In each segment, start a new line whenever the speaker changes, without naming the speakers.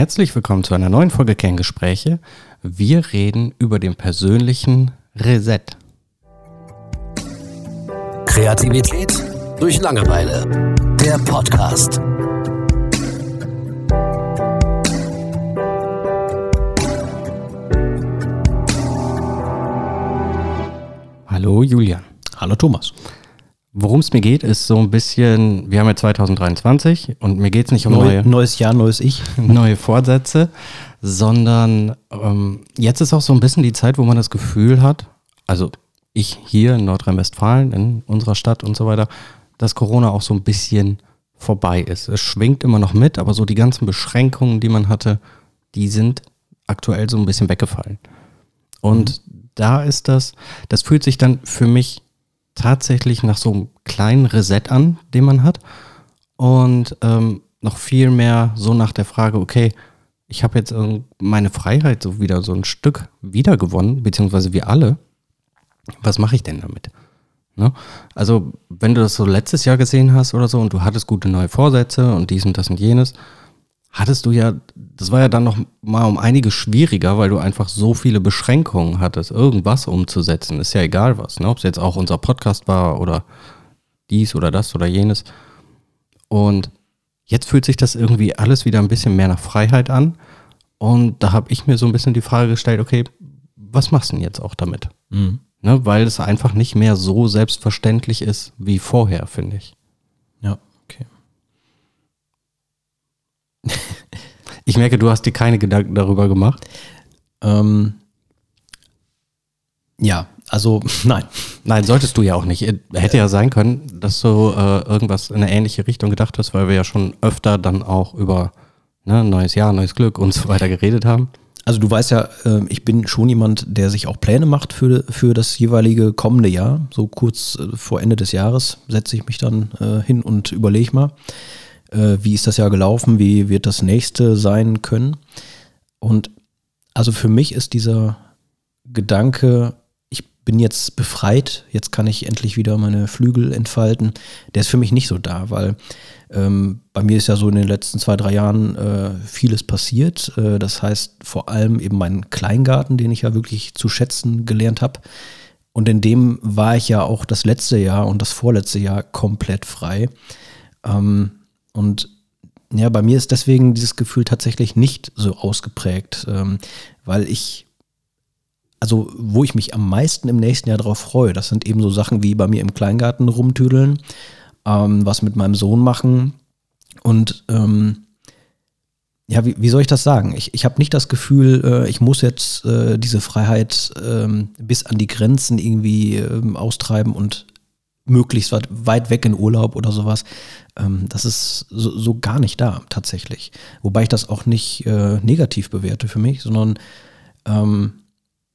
Herzlich willkommen zu einer neuen Folge Kerngespräche. Wir reden über den persönlichen Reset.
Kreativität durch Langeweile. Der Podcast.
Hallo Julian.
Hallo Thomas.
Worum es mir geht, ist so ein bisschen, wir haben ja 2023 und mir geht es nicht um
Neu,
neue,
neues Jahr, neues Ich.
neue Vorsätze, sondern ähm, jetzt ist auch so ein bisschen die Zeit, wo man das Gefühl hat, also ich hier in Nordrhein-Westfalen, in unserer Stadt und so weiter, dass Corona auch so ein bisschen vorbei ist. Es schwingt immer noch mit, aber so die ganzen Beschränkungen, die man hatte, die sind aktuell so ein bisschen weggefallen. Und da ist das, das fühlt sich dann für mich tatsächlich nach so einem kleinen Reset an, den man hat. Und ähm, noch viel mehr so nach der Frage, okay, ich habe jetzt meine Freiheit so wieder so ein Stück wiedergewonnen, beziehungsweise wir alle. Was mache ich denn damit? Ne? Also, wenn du das so letztes Jahr gesehen hast oder so und du hattest gute neue Vorsätze und dies und das und jenes, hattest du ja, das war ja dann noch mal um einiges schwieriger, weil du einfach so viele Beschränkungen hattest, irgendwas umzusetzen. Ist ja egal was, ne? ob es jetzt auch unser Podcast war oder dies oder das oder jenes. Und jetzt fühlt sich das irgendwie alles wieder ein bisschen mehr nach Freiheit an. Und da habe ich mir so ein bisschen die Frage gestellt, okay, was machst du denn jetzt auch damit?
Mhm.
Ne? Weil es einfach nicht mehr so selbstverständlich ist wie vorher, finde ich.
Ja, okay.
Ich merke, du hast dir keine Gedanken darüber gemacht.
Ähm, ja, also nein.
Nein, solltest du ja auch nicht. Hätte ja sein können, dass du äh, irgendwas in eine ähnliche Richtung gedacht hast, weil wir ja schon öfter dann auch über ne, neues Jahr, neues Glück und so weiter geredet haben.
Also du weißt ja, äh, ich bin schon jemand, der sich auch Pläne macht für, für das jeweilige kommende Jahr. So kurz äh, vor Ende des Jahres setze ich mich dann äh, hin und überlege mal, äh, wie ist das Jahr gelaufen, wie wird das nächste sein können. Und also für mich ist dieser Gedanke, ich bin jetzt befreit, jetzt kann ich endlich wieder meine Flügel entfalten, der ist für mich nicht so da, weil ähm, bei mir ist ja so in den letzten zwei, drei Jahren äh, vieles passiert. Äh, das heißt vor allem eben meinen Kleingarten, den ich ja wirklich zu schätzen gelernt habe. Und in dem war ich ja auch das letzte Jahr und das vorletzte Jahr komplett frei. Ähm, und ja, bei mir ist deswegen dieses Gefühl tatsächlich nicht so ausgeprägt, ähm, weil ich, also wo ich mich am meisten im nächsten Jahr darauf freue, das sind eben so Sachen wie bei mir im Kleingarten rumtüdeln, ähm, was mit meinem Sohn machen und ähm, ja, wie, wie soll ich das sagen? Ich, ich habe nicht das Gefühl, äh, ich muss jetzt äh, diese Freiheit ähm, bis an die Grenzen irgendwie ähm, austreiben und möglichst weit, weit weg in Urlaub oder sowas. Ähm, das ist so, so, gar nicht da tatsächlich. Wobei ich das auch nicht äh, negativ bewerte für mich, sondern ähm,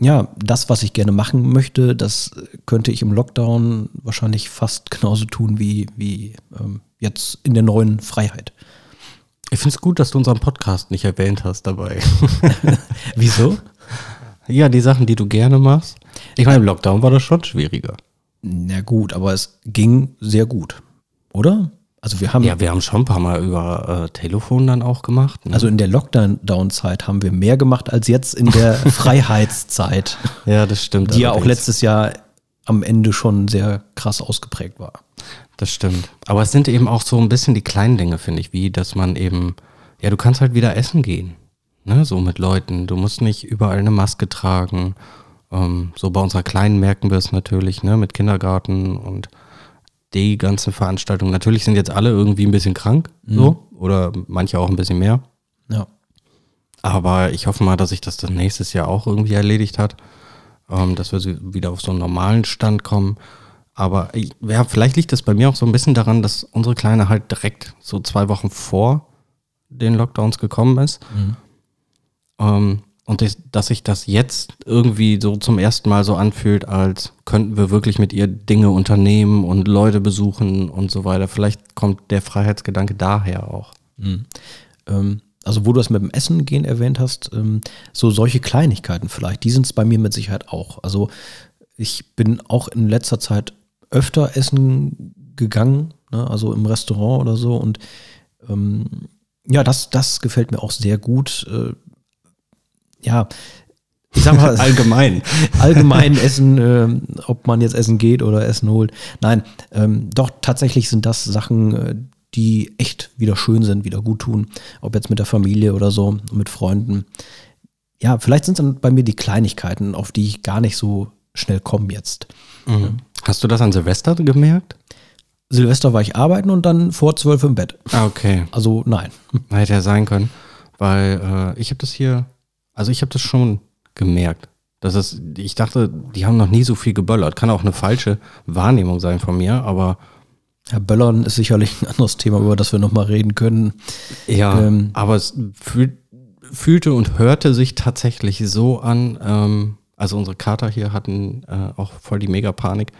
ja, das, was ich gerne machen möchte, das könnte ich im Lockdown wahrscheinlich fast genauso tun wie, wie ähm, jetzt in der neuen Freiheit.
Ich finde es gut, dass du unseren Podcast nicht erwähnt hast dabei.
Wieso?
Ja, die Sachen, die du gerne machst. Ich meine, im Lockdown war das schon schwieriger.
Na gut, aber es ging sehr gut, oder? Also wir haben
Ja, wir haben schon ein paar Mal über äh, Telefon dann auch gemacht. Ne?
also in der Lockdown-Zeit haben wir mehr gemacht als jetzt in der Freiheitszeit,
ja, das stimmt.
die ja auch letztes Jahr am Ende schon sehr krass ausgeprägt war.
Das stimmt. Aber es sind eben auch so ein bisschen die kleinen Dinge, finde ich, wie dass man eben, ja, du kannst halt wieder essen gehen. Ne, so mit Leuten. Du musst nicht überall eine Maske tragen. Ähm, so bei unserer Kleinen merken wir es natürlich, ne, mit Kindergarten und die ganzen Veranstaltungen. Natürlich sind jetzt alle irgendwie ein bisschen krank, so. Oder manche auch ein bisschen mehr.
Ja.
Aber ich hoffe mal, dass sich das dann nächstes Jahr auch irgendwie erledigt hat, ähm, dass wir wieder auf so einen normalen Stand kommen. Aber ja, vielleicht liegt das bei mir auch so ein bisschen daran, dass unsere Kleine halt direkt so zwei Wochen vor den Lockdowns gekommen ist. Ähm, und das, dass sich das jetzt irgendwie so zum ersten Mal so anfühlt, als könnten wir wirklich mit ihr Dinge unternehmen und Leute besuchen und so weiter. Vielleicht kommt der Freiheitsgedanke daher auch.
Ähm, also wo du das mit dem Essen gehen erwähnt hast, ähm, so solche Kleinigkeiten vielleicht, die sind es bei mir mit Sicherheit auch. Also ich bin auch in letzter Zeit öfter essen gegangen, ne, also im Restaurant oder so und ähm, Ja, das, das gefällt mir auch sehr gut. Äh, ja, ich sag mal,
Allgemein.
allgemein Essen, äh, ob man jetzt Essen geht oder Essen holt. Nein, ähm, doch tatsächlich sind das Sachen, äh, die echt wieder schön sind, wieder gut tun. Ob jetzt mit der Familie oder so, mit Freunden. Ja, vielleicht sind es dann bei mir die Kleinigkeiten, auf die ich gar nicht so schnell komme jetzt.
Mhm. Hast du das an Silvester gemerkt?
Silvester war ich arbeiten und dann vor zwölf im Bett.
Ah, okay.
Also nein.
Hätte ja sein können, weil äh, ich habe das hier, also ich habe das schon gemerkt. Das ist, ich dachte, die haben noch nie so viel geböllert. Kann auch eine falsche Wahrnehmung sein von mir, aber
Herr Böllern ist sicherlich ein anderes Thema, über das wir nochmal reden können.
ja,
Ähm.
aber es fühl, fühlte und hörte sich tatsächlich so an. Ähm, also unsere Kater hier hatten äh, auch voll die Mega-Panik,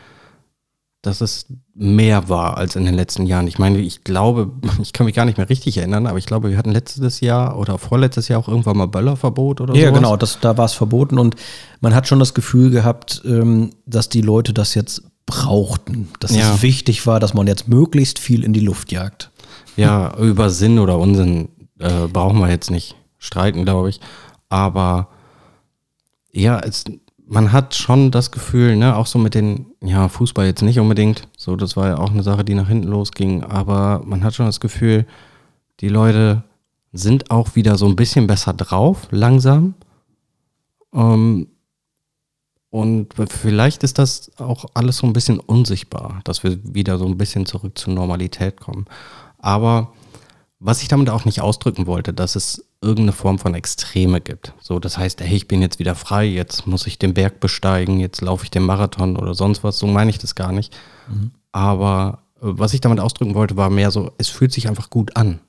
dass es mehr war als in den letzten Jahren. Ich meine, ich glaube, ich kann mich gar nicht mehr richtig erinnern, aber ich glaube, wir hatten letztes Jahr oder vorletztes Jahr auch irgendwann mal Böllerverbot oder
Ja,
sowas.
genau, das, da war es verboten und man hat schon das Gefühl gehabt, ähm, dass die Leute das jetzt brauchten. Dass
Ja.
es wichtig war, dass man jetzt möglichst viel in die Luft jagt.
Ja, über Sinn oder Unsinn äh, brauchen wir jetzt nicht streiten, glaube ich. Aber ja, es, man hat schon das Gefühl, ne, auch so mit den, ja, Fußball jetzt nicht unbedingt, so, das war ja auch eine Sache, die nach hinten losging, aber man hat schon das Gefühl, die Leute sind auch wieder so ein bisschen besser drauf, langsam. Ähm, und vielleicht ist das auch alles so ein bisschen unsichtbar, dass wir wieder so ein bisschen zurück zur Normalität kommen. Aber was ich damit auch nicht ausdrücken wollte, dass es irgendeine Form von Extreme gibt. So, das heißt, hey, ich bin jetzt wieder frei, jetzt muss ich den Berg besteigen, jetzt laufe ich den Marathon oder sonst was. So meine ich das gar nicht. Aber äh, was ich damit ausdrücken wollte, war mehr so, es fühlt sich einfach gut an,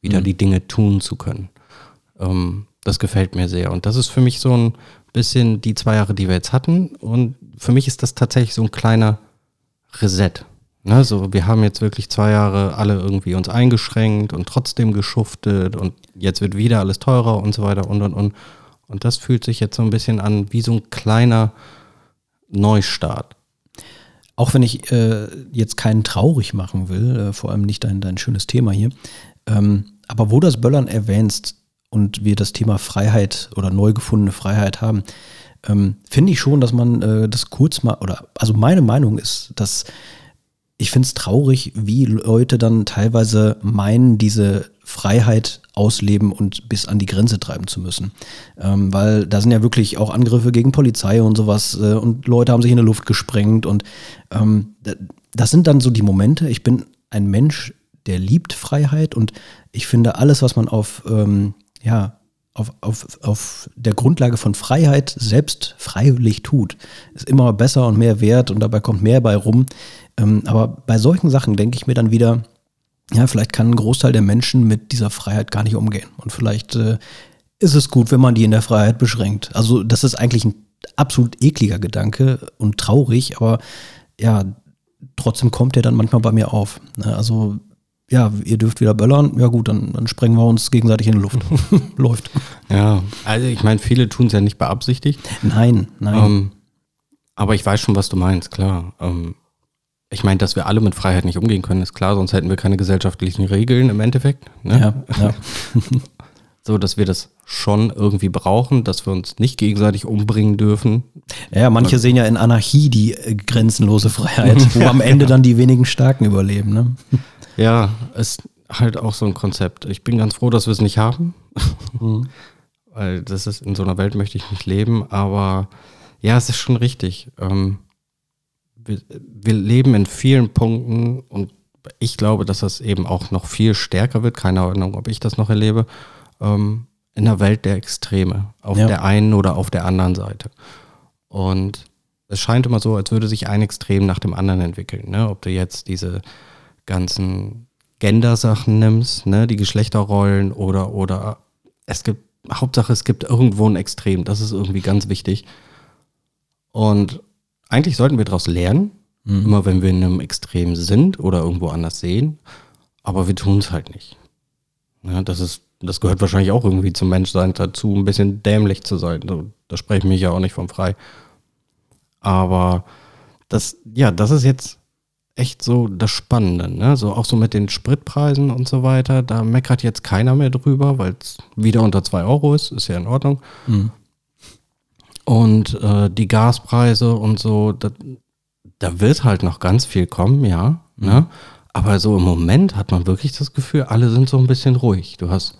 wieder die Dinge tun zu können. Ähm, das gefällt mir sehr. Und das ist für mich so ein bisschen die zwei Jahre, die wir jetzt hatten. Und für mich ist das tatsächlich so ein kleiner Reset. Ne, so, wir haben jetzt wirklich zwei Jahre alle irgendwie uns eingeschränkt und trotzdem geschuftet und jetzt wird wieder alles teurer und so weiter und und und. Und das fühlt sich jetzt so ein bisschen an wie so ein kleiner Neustart.
Auch wenn ich äh, jetzt keinen traurig machen will, äh, vor allem nicht dein, dein schönes Thema hier, ähm, aber wo das Böllern erwähnst und wir das Thema Freiheit oder neu gefundene Freiheit haben, ähm, finde ich schon, dass man äh, das kurz mal, oder also meine Meinung ist, dass ich finde es traurig, wie Leute dann teilweise meinen, diese Freiheit ausleben und bis an die Grenze treiben zu müssen. Ähm, weil da sind ja wirklich auch Angriffe gegen Polizei und sowas äh, und Leute haben sich in die Luft gesprengt und ähm, da- das sind dann so die Momente. Ich bin ein Mensch, der liebt Freiheit und ich finde alles, was man auf, ähm, ja, auf, auf, auf der Grundlage von Freiheit selbst freiwillig tut, ist immer besser und mehr wert und dabei kommt mehr bei rum. Ähm, aber bei solchen Sachen denke ich mir dann wieder, ja, vielleicht kann ein Großteil der Menschen mit dieser Freiheit gar nicht umgehen. Und vielleicht äh, ist es gut, wenn man die in der Freiheit beschränkt. Also das ist eigentlich ein absolut ekliger Gedanke und traurig, aber ja, trotzdem kommt der dann manchmal bei mir auf. Ne, Also ja, ihr dürft wieder böllern, ja gut, dann, dann sprengen wir uns gegenseitig in die Luft. Läuft.
Ja, also ich meine, viele tun es ja nicht beabsichtigt.
Nein, nein.
Ähm, aber ich weiß schon, was du meinst, klar. Ähm, ich meine, dass wir alle mit Freiheit nicht umgehen können, ist klar, sonst hätten wir keine gesellschaftlichen Regeln im Endeffekt. Ne?
ja, ja.
So, dass wir das schon irgendwie brauchen, dass wir uns nicht gegenseitig umbringen dürfen.
ja, manche sehen ja in Anarchie die äh, grenzenlose Freiheit, wo am Ende dann die wenigen Starken überleben. Ne?
Ja, ist halt auch so ein Konzept. Ich bin ganz froh, dass wir es nicht haben. Weil das ist, in so einer Welt möchte ich nicht leben, aber ja, es ist schon richtig. Ähm, wir, wir leben in vielen Punkten und ich glaube, dass das eben auch noch viel stärker wird. Keine Ahnung, ob ich das noch erlebe. Ähm, in der Welt der Extreme. Auf
Ja.
der einen oder auf der anderen Seite. Und es scheint immer so, als würde sich ein Extrem nach dem anderen entwickeln. Ne? Ob du jetzt diese ganzen Gender-Sachen nimmst, ne? die Geschlechterrollen oder, oder es gibt, Hauptsache es gibt irgendwo ein Extrem. Das ist irgendwie ganz wichtig. Und eigentlich sollten wir daraus lernen, immer wenn wir in einem Extrem sind oder irgendwo anders sehen, aber wir tun es halt nicht. Ja, das ist, das gehört wahrscheinlich auch irgendwie zum Menschsein dazu, ein bisschen dämlich zu sein. So, Da spreche ich mich ja auch nicht vom frei. Aber das, ja, das ist jetzt echt so das Spannende, ne? So auch so mit den Spritpreisen und so weiter. Da meckert jetzt keiner mehr drüber, weil es wieder unter 2 Euro ist, ist ja in Ordnung.
Mhm.
Und äh, die Gaspreise und so, da, da wird halt noch ganz viel kommen, ja. Ne? Aber so im Moment hat man wirklich das Gefühl, alle sind so ein bisschen ruhig. Du hast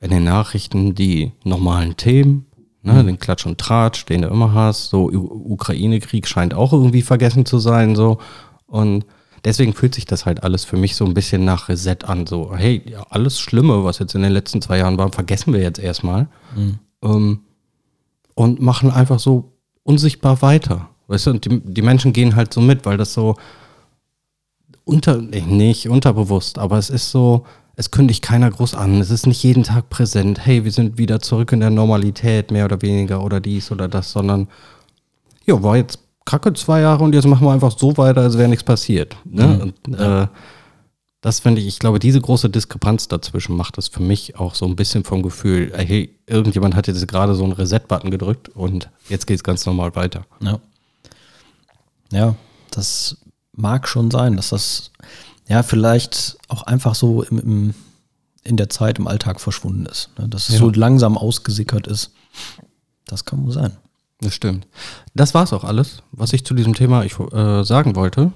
in den Nachrichten die normalen Themen, ne, den Klatsch und Tratsch, den du immer hast. So Ukraine-Krieg scheint auch irgendwie vergessen zu sein, so. Und deswegen fühlt sich das halt alles für mich so ein bisschen nach Reset an. So, hey, ja, alles Schlimme, was jetzt in den letzten zwei Jahren war, vergessen wir jetzt erstmal. Ähm, und machen einfach so unsichtbar weiter. Weißt du, und die, die Menschen gehen halt so mit, weil das so unter, nicht unterbewusst, aber es ist so, es kündigt keiner groß an. Es ist nicht jeden Tag präsent. Hey, wir sind wieder zurück in der Normalität, mehr oder weniger, oder dies oder das, sondern, ja, war jetzt kacke zwei Jahre und jetzt machen wir einfach so weiter, als wäre nichts passiert. Ne? Und, äh, das finde ich, ich glaube, diese große Diskrepanz dazwischen macht es für mich auch so ein bisschen vom Gefühl, äh, hey, irgendjemand hat jetzt gerade so einen Reset-Button gedrückt und jetzt geht es ganz normal weiter.
Ja. Ja, das mag schon sein, dass das ja vielleicht auch einfach so im, im, in der Zeit im Alltag verschwunden ist. Ne? Dass es
Ja.
so langsam ausgesickert ist. Das kann wohl sein.
Das stimmt. Das war's auch alles, was ich zu diesem Thema ich, äh, sagen wollte.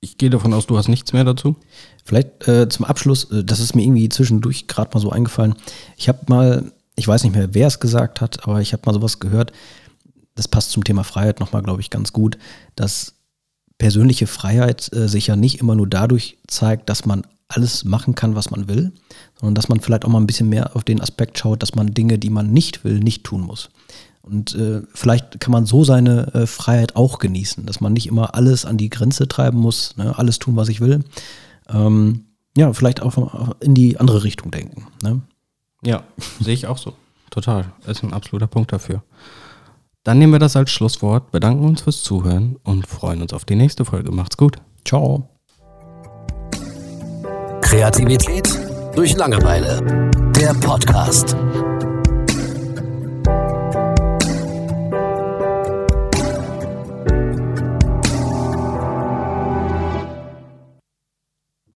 Ich gehe davon aus, du hast nichts mehr dazu.
Vielleicht äh, zum Abschluss, äh, das ist mir irgendwie zwischendurch gerade mal so eingefallen. Ich habe mal, ich weiß nicht mehr, wer es gesagt hat, aber ich habe mal sowas gehört. Das passt zum Thema Freiheit nochmal, glaube ich, ganz gut, dass persönliche Freiheit äh, sich ja nicht immer nur dadurch zeigt, dass man alles machen kann, was man will, sondern dass man vielleicht auch mal ein bisschen mehr auf den Aspekt schaut, dass man Dinge, die man nicht will, nicht tun muss. Und äh, vielleicht kann man so seine äh, Freiheit auch genießen, dass man nicht immer alles an die Grenze treiben muss, ne, alles tun, was ich will. Ähm, ja, vielleicht auch in die andere Richtung denken. Ne?
Ja, sehe ich auch so. Total. Ist ein absoluter Punkt dafür. Dann nehmen wir das als Schlusswort, bedanken uns fürs Zuhören und freuen uns auf die nächste Folge. Macht's gut.
Ciao.
Kreativität durch Langeweile. Der Podcast.